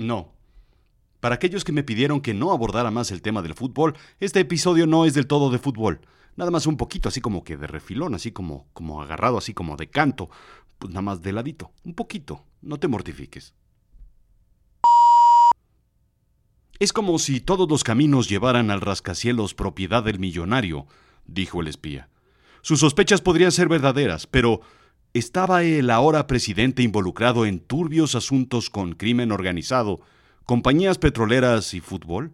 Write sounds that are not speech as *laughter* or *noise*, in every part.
No. Para aquellos que me pidieron que no abordara más el tema del fútbol, este episodio no es del todo de fútbol. Nada más un poquito, así como que de refilón, así como, como agarrado, así como de canto. Pues nada más de ladito. Un poquito. No te mortifiques. Es como si todos los caminos llevaran al rascacielos propiedad del millonario, dijo el espía. Sus sospechas podrían ser verdaderas, pero ¿estaba el ahora presidente involucrado en turbios asuntos con crimen organizado, compañías petroleras y fútbol?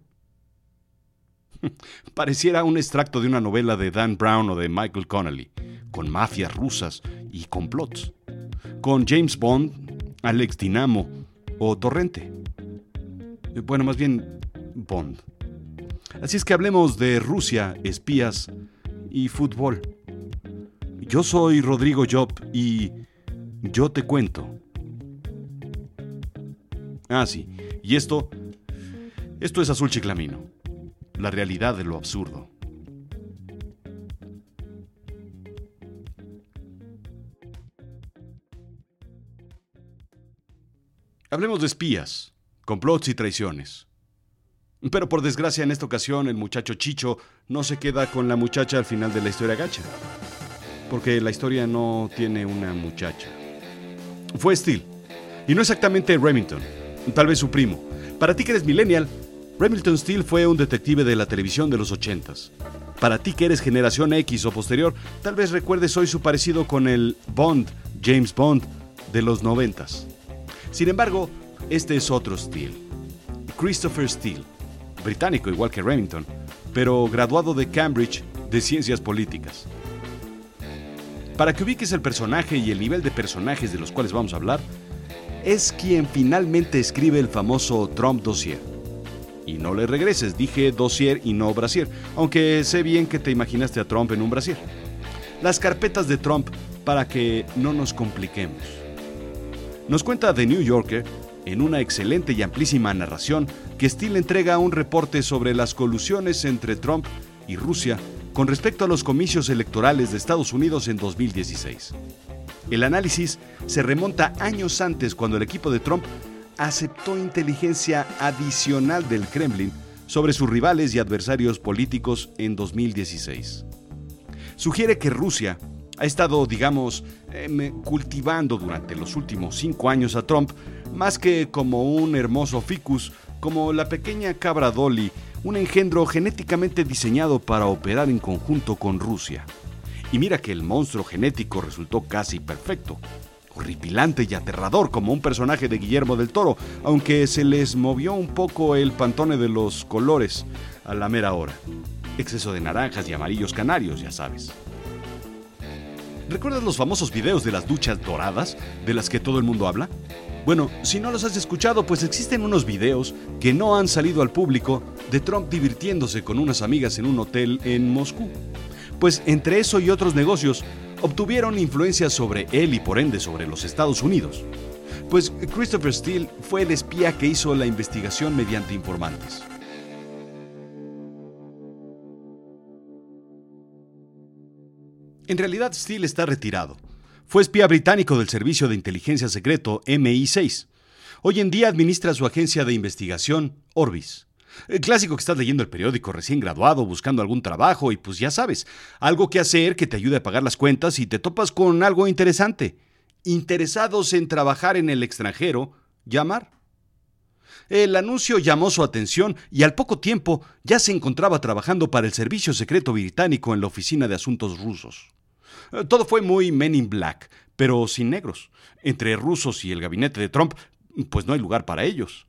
*laughs* Pareciera un extracto de una novela de Dan Brown o de Michael Connelly, con mafias rusas y complots, con James Bond, Alex Dinamo o Torrente. Bueno, más bien Bond. Así es que hablemos de Rusia, espías y fútbol. Yo soy Rodrigo Job y yo te cuento. Ah, sí. Y esto, esto es Azul Chiclamino. La realidad de lo absurdo. Hablemos de espías, complots y traiciones. Pero por desgracia en esta ocasión el muchacho Chicho no se queda con la muchacha al final de la historia gacha. Porque la historia no tiene una muchacha. Fue Steele. Y no exactamente Remington. Tal vez su primo. Para ti que eres millennial, Remington Steele fue un detective de la televisión de los ochentas. Para ti que eres generación X o posterior, tal vez recuerdes hoy su parecido con el Bond, James Bond, de los noventas. Sin embargo, este es otro Steele. Christopher Steele británico igual que Remington, pero graduado de Cambridge de Ciencias Políticas. Para que ubiques el personaje y el nivel de personajes de los cuales vamos a hablar, es quien finalmente escribe el famoso Trump Dossier. Y no le regreses, dije dossier y no brasier, aunque sé bien que te imaginaste a Trump en un brasier. Las carpetas de Trump para que no nos compliquemos. Nos cuenta The New Yorker en una excelente y amplísima narración que Steele entrega un reporte sobre las colusiones entre Trump y Rusia con respecto a los comicios electorales de Estados Unidos en 2016. El análisis se remonta años antes cuando el equipo de Trump aceptó inteligencia adicional del Kremlin sobre sus rivales y adversarios políticos en 2016. Sugiere que Rusia ha estado, digamos, em, cultivando durante los últimos cinco años a Trump más que como un hermoso ficus, como la pequeña cabra Dolly, un engendro genéticamente diseñado para operar en conjunto con Rusia. Y mira que el monstruo genético resultó casi perfecto, horripilante y aterrador como un personaje de Guillermo del Toro, aunque se les movió un poco el pantone de los colores a la mera hora. Exceso de naranjas y amarillos canarios, ya sabes. ¿Recuerdas los famosos videos de las duchas doradas de las que todo el mundo habla? Bueno, si no los has escuchado, pues existen unos videos que no han salido al público de Trump divirtiéndose con unas amigas en un hotel en Moscú. Pues entre eso y otros negocios, obtuvieron influencia sobre él y por ende sobre los Estados Unidos. Pues Christopher Steele fue el espía que hizo la investigación mediante informantes. En realidad Steele está retirado, fue espía británico del Servicio de Inteligencia Secreto MI6. Hoy en día administra su agencia de investigación, Orbis. El clásico que estás leyendo el periódico recién graduado, buscando algún trabajo y pues ya sabes, algo que hacer que te ayude a pagar las cuentas y te topas con algo interesante. Interesados en trabajar en el extranjero, llamar. El anuncio llamó su atención y al poco tiempo ya se encontraba trabajando para el Servicio Secreto Británico en la Oficina de Asuntos Rusos. Eh, todo fue muy Men in Black, pero sin negros. Entre rusos y el gabinete de Trump, pues no hay lugar para ellos.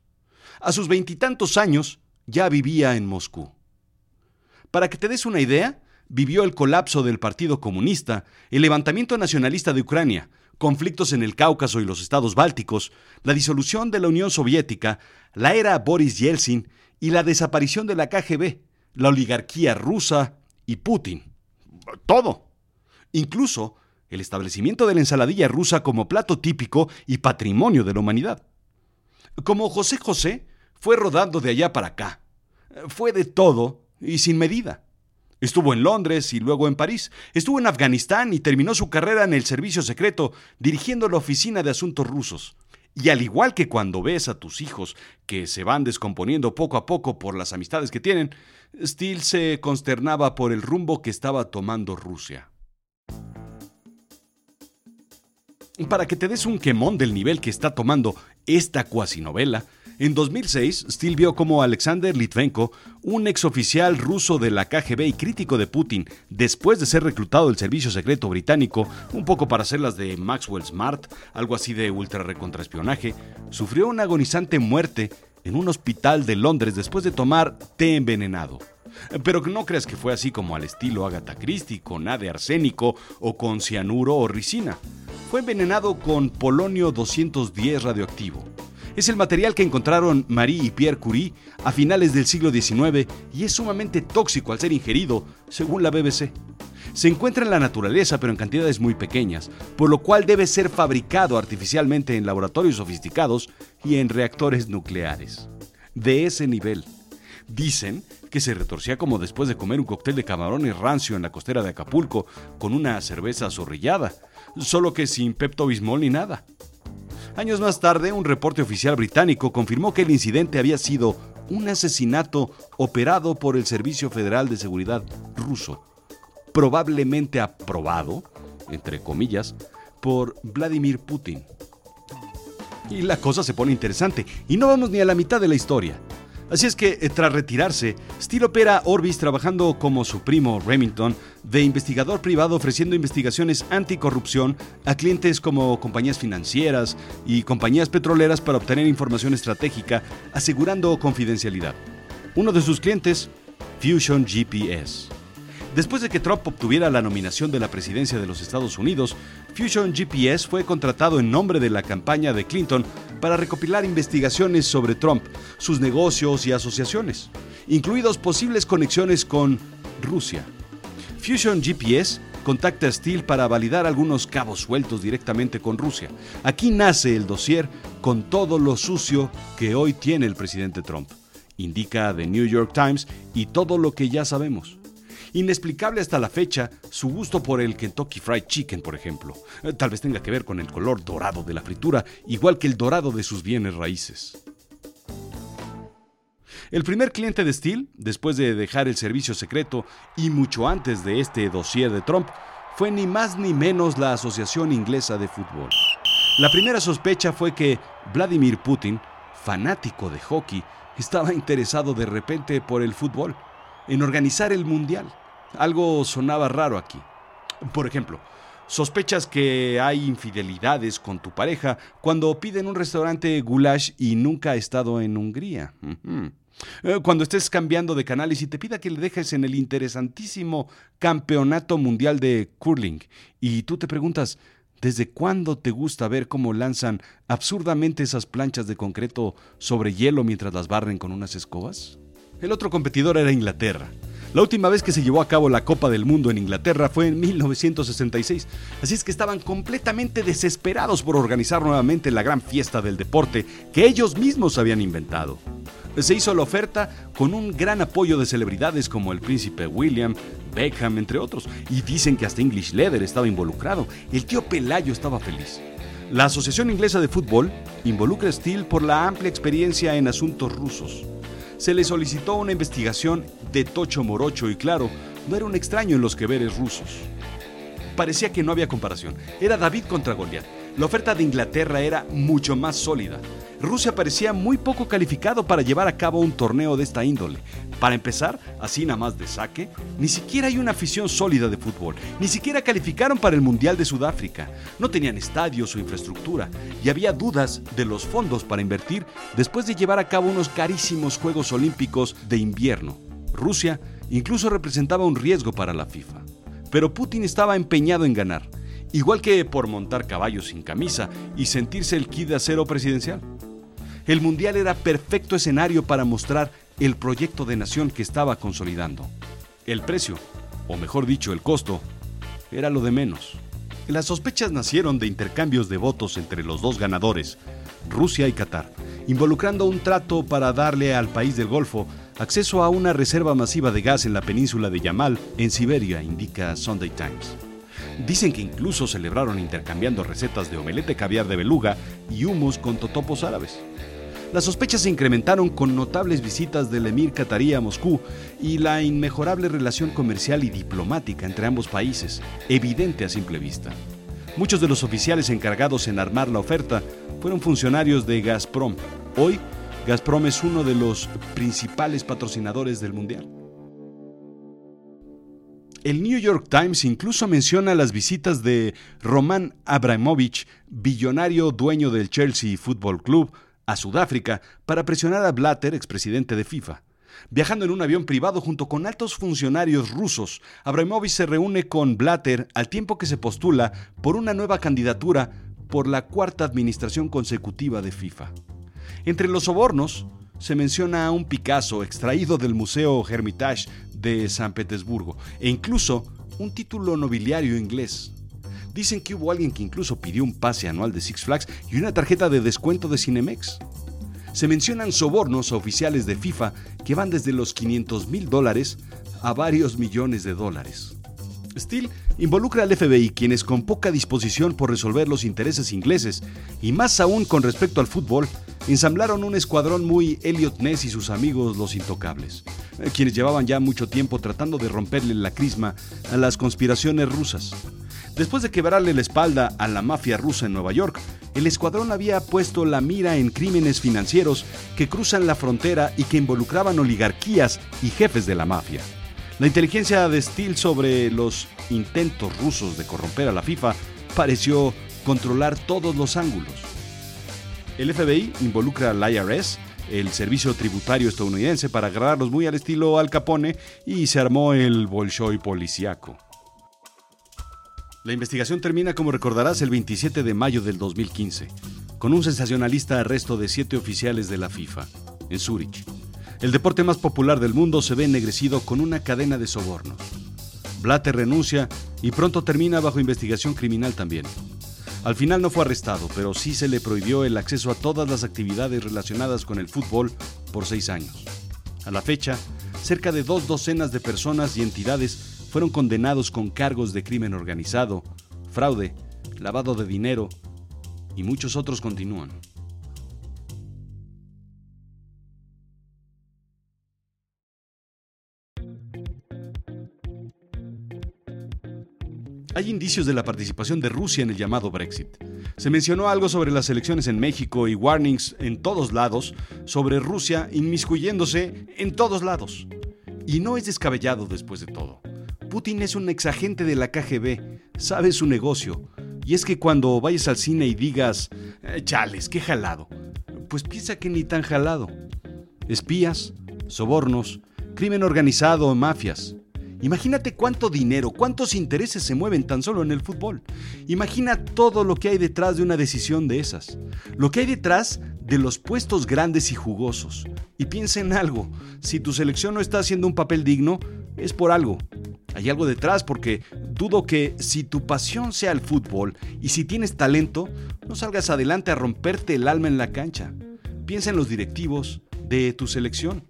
A sus veintitantos años ya vivía en Moscú. Para que te des una idea, vivió el colapso del Partido Comunista, el levantamiento nacionalista de Ucrania, conflictos en el Cáucaso y los estados bálticos, la disolución de la Unión Soviética, la era Boris Yeltsin y la desaparición de la KGB, la oligarquía rusa y Putin. Todo. Incluso el establecimiento de la ensaladilla rusa como plato típico y patrimonio de la humanidad. Como José José, fue rodando de allá para acá. Fue de todo y sin medida. Estuvo en Londres y luego en París. Estuvo en Afganistán y terminó su carrera en el servicio secreto, dirigiendo la Oficina de Asuntos Rusos. Y al igual que cuando ves a tus hijos que se van descomponiendo poco a poco por las amistades que tienen, Steele se consternaba por el rumbo que estaba tomando Rusia. Para que te des un quemón del nivel que está tomando esta cuasi novela, en 2006, Steele vio como Alexander Litvenko, un exoficial ruso de la KGB y crítico de Putin, después de ser reclutado del servicio secreto británico, un poco para hacer las de Maxwell Smart, algo así de ultra recontraespionaje, sufrió una agonizante muerte en un hospital de Londres después de tomar té envenenado. Pero no creas que fue así como al estilo Agatha Christie, con A de arsénico o con cianuro o ricina. Fue envenenado con polonio 210 radioactivo. Es el material que encontraron Marie y Pierre Curie a finales del siglo XIX y es sumamente tóxico al ser ingerido, según la BBC. Se encuentra en la naturaleza pero en cantidades muy pequeñas, por lo cual debe ser fabricado artificialmente en laboratorios sofisticados y en reactores nucleares. De ese nivel. Dicen que se retorcía como después de comer un cóctel de camarones rancio en la costera de Acapulco con una cerveza zorrillada, solo que sin Pepto Bismol ni nada. Años más tarde, un reporte oficial británico confirmó que el incidente había sido un asesinato operado por el Servicio Federal de Seguridad ruso, probablemente aprobado, entre comillas, por Vladimir Putin. Y la cosa se pone interesante, y no vamos ni a la mitad de la historia. Así es que, eh, tras retirarse, Steele opera Orbis trabajando como su primo Remington de investigador privado ofreciendo investigaciones anticorrupción a clientes como compañías financieras y compañías petroleras para obtener información estratégica asegurando confidencialidad. Uno de sus clientes, Fusion GPS. Después de que Trump obtuviera la nominación de la presidencia de los Estados Unidos, Fusion GPS fue contratado en nombre de la campaña de Clinton para recopilar investigaciones sobre Trump, sus negocios y asociaciones, incluidos posibles conexiones con Rusia. Fusion GPS contacta a Steele para validar algunos cabos sueltos directamente con Rusia. Aquí nace el dossier con todo lo sucio que hoy tiene el presidente Trump. Indica The New York Times y todo lo que ya sabemos. Inexplicable hasta la fecha su gusto por el Kentucky Fried Chicken, por ejemplo. Eh, tal vez tenga que ver con el color dorado de la fritura, igual que el dorado de sus bienes raíces. El primer cliente de Steele, después de dejar el servicio secreto y mucho antes de este dossier de Trump, fue ni más ni menos la Asociación Inglesa de Fútbol. La primera sospecha fue que Vladimir Putin, fanático de hockey, estaba interesado de repente por el fútbol, en organizar el Mundial. Algo sonaba raro aquí. Por ejemplo, sospechas que hay infidelidades con tu pareja cuando piden un restaurante goulash y nunca ha estado en Hungría. Eh, cuando estés cambiando de canales y te pida que le dejes en el interesantísimo Campeonato Mundial de Curling y tú te preguntas, ¿desde cuándo te gusta ver cómo lanzan absurdamente esas planchas de concreto sobre hielo mientras las barren con unas escobas? El otro competidor era Inglaterra. La última vez que se llevó a cabo la Copa del Mundo en Inglaterra fue en 1966, así es que estaban completamente desesperados por organizar nuevamente la gran fiesta del deporte que ellos mismos habían inventado. Se hizo la oferta con un gran apoyo de celebridades como el príncipe William, Beckham, entre otros, y dicen que hasta English Leather estaba involucrado. El tío Pelayo estaba feliz. La Asociación Inglesa de Fútbol involucra a Steele por la amplia experiencia en asuntos rusos se le solicitó una investigación de Tocho Morocho y claro, no era un extraño en los que veres rusos. Parecía que no había comparación. Era David contra Goliat. La oferta de Inglaterra era mucho más sólida. Rusia parecía muy poco calificado para llevar a cabo un torneo de esta índole. Para empezar, así nada más de saque, ni siquiera hay una afición sólida de fútbol, ni siquiera calificaron para el Mundial de Sudáfrica, no tenían estadios o infraestructura, y había dudas de los fondos para invertir después de llevar a cabo unos carísimos Juegos Olímpicos de invierno. Rusia incluso representaba un riesgo para la FIFA. Pero Putin estaba empeñado en ganar, igual que por montar caballos sin camisa y sentirse el kit de acero presidencial. El Mundial era perfecto escenario para mostrar el proyecto de nación que estaba consolidando. El precio, o mejor dicho, el costo, era lo de menos. Las sospechas nacieron de intercambios de votos entre los dos ganadores, Rusia y Qatar, involucrando un trato para darle al país del Golfo acceso a una reserva masiva de gas en la península de Yamal, en Siberia, indica Sunday Times. Dicen que incluso celebraron intercambiando recetas de omelete caviar de beluga y humus con totopos árabes. Las sospechas se incrementaron con notables visitas del emir catarí a Moscú y la inmejorable relación comercial y diplomática entre ambos países, evidente a simple vista. Muchos de los oficiales encargados en armar la oferta fueron funcionarios de Gazprom. Hoy, Gazprom es uno de los principales patrocinadores del Mundial. El New York Times incluso menciona las visitas de Roman Abramovich, billonario dueño del Chelsea Football Club, a Sudáfrica para presionar a Blatter, expresidente de FIFA. Viajando en un avión privado junto con altos funcionarios rusos, Abramovich se reúne con Blatter al tiempo que se postula por una nueva candidatura por la cuarta administración consecutiva de FIFA. Entre los sobornos se menciona a un Picasso extraído del Museo Hermitage de San Petersburgo e incluso un título nobiliario inglés. Dicen que hubo alguien que incluso pidió un pase anual de Six Flags y una tarjeta de descuento de Cinemex. Se mencionan sobornos a oficiales de FIFA que van desde los 500 mil dólares a varios millones de dólares. Steele involucra al FBI, quienes con poca disposición por resolver los intereses ingleses, y más aún con respecto al fútbol, ensamblaron un escuadrón muy Elliot Ness y sus amigos los intocables, quienes llevaban ya mucho tiempo tratando de romperle la crisma a las conspiraciones rusas. Después de quebrarle la espalda a la mafia rusa en Nueva York, el escuadrón había puesto la mira en crímenes financieros que cruzan la frontera y que involucraban oligarquías y jefes de la mafia. La inteligencia de Steele sobre los intentos rusos de corromper a la FIFA pareció controlar todos los ángulos. El FBI involucra al IRS, el servicio tributario estadounidense, para agarrarlos muy al estilo Al Capone y se armó el Bolshoi policíaco. La investigación termina, como recordarás, el 27 de mayo del 2015, con un sensacionalista arresto de siete oficiales de la FIFA, en Zúrich. El deporte más popular del mundo se ve ennegrecido con una cadena de sobornos. Blatter renuncia y pronto termina bajo investigación criminal también. Al final no fue arrestado, pero sí se le prohibió el acceso a todas las actividades relacionadas con el fútbol por seis años. A la fecha, cerca de dos docenas de personas y entidades fueron condenados con cargos de crimen organizado, fraude, lavado de dinero y muchos otros continúan. Hay indicios de la participación de Rusia en el llamado Brexit. Se mencionó algo sobre las elecciones en México y warnings en todos lados sobre Rusia inmiscuyéndose en todos lados. Y no es descabellado después de todo. Putin es un exagente de la KGB, sabe su negocio. Y es que cuando vayas al cine y digas, eh, chales, qué jalado, pues piensa que ni tan jalado. Espías, sobornos, crimen organizado, mafias. Imagínate cuánto dinero, cuántos intereses se mueven tan solo en el fútbol. Imagina todo lo que hay detrás de una decisión de esas. Lo que hay detrás de los puestos grandes y jugosos. Y piensa en algo, si tu selección no está haciendo un papel digno, es por algo. Hay algo detrás porque dudo que si tu pasión sea el fútbol y si tienes talento, no salgas adelante a romperte el alma en la cancha. Piensa en los directivos de tu selección.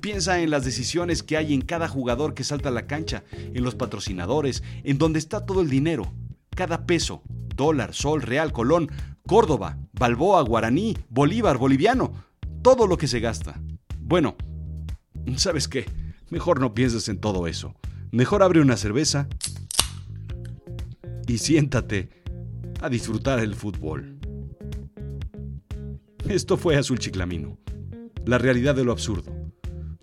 Piensa en las decisiones que hay en cada jugador que salta a la cancha, en los patrocinadores, en donde está todo el dinero, cada peso, dólar, sol, real, colón, Córdoba, Balboa, Guaraní, Bolívar, boliviano, todo lo que se gasta. Bueno, ¿sabes qué? Mejor no pienses en todo eso. Mejor abre una cerveza y siéntate a disfrutar el fútbol. Esto fue Azul Chiclamino, la realidad de lo absurdo.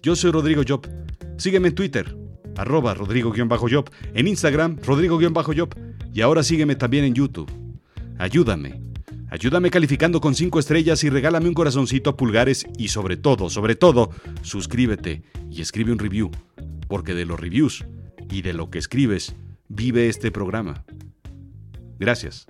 Yo soy Rodrigo Job. Sígueme en Twitter, arroba Rodrigo-Job, en Instagram, Rodrigo-Job, y ahora sígueme también en YouTube. Ayúdame. Ayúdame calificando con 5 estrellas y regálame un corazoncito a pulgares y sobre todo, sobre todo, suscríbete y escribe un review, porque de los reviews y de lo que escribes vive este programa. Gracias.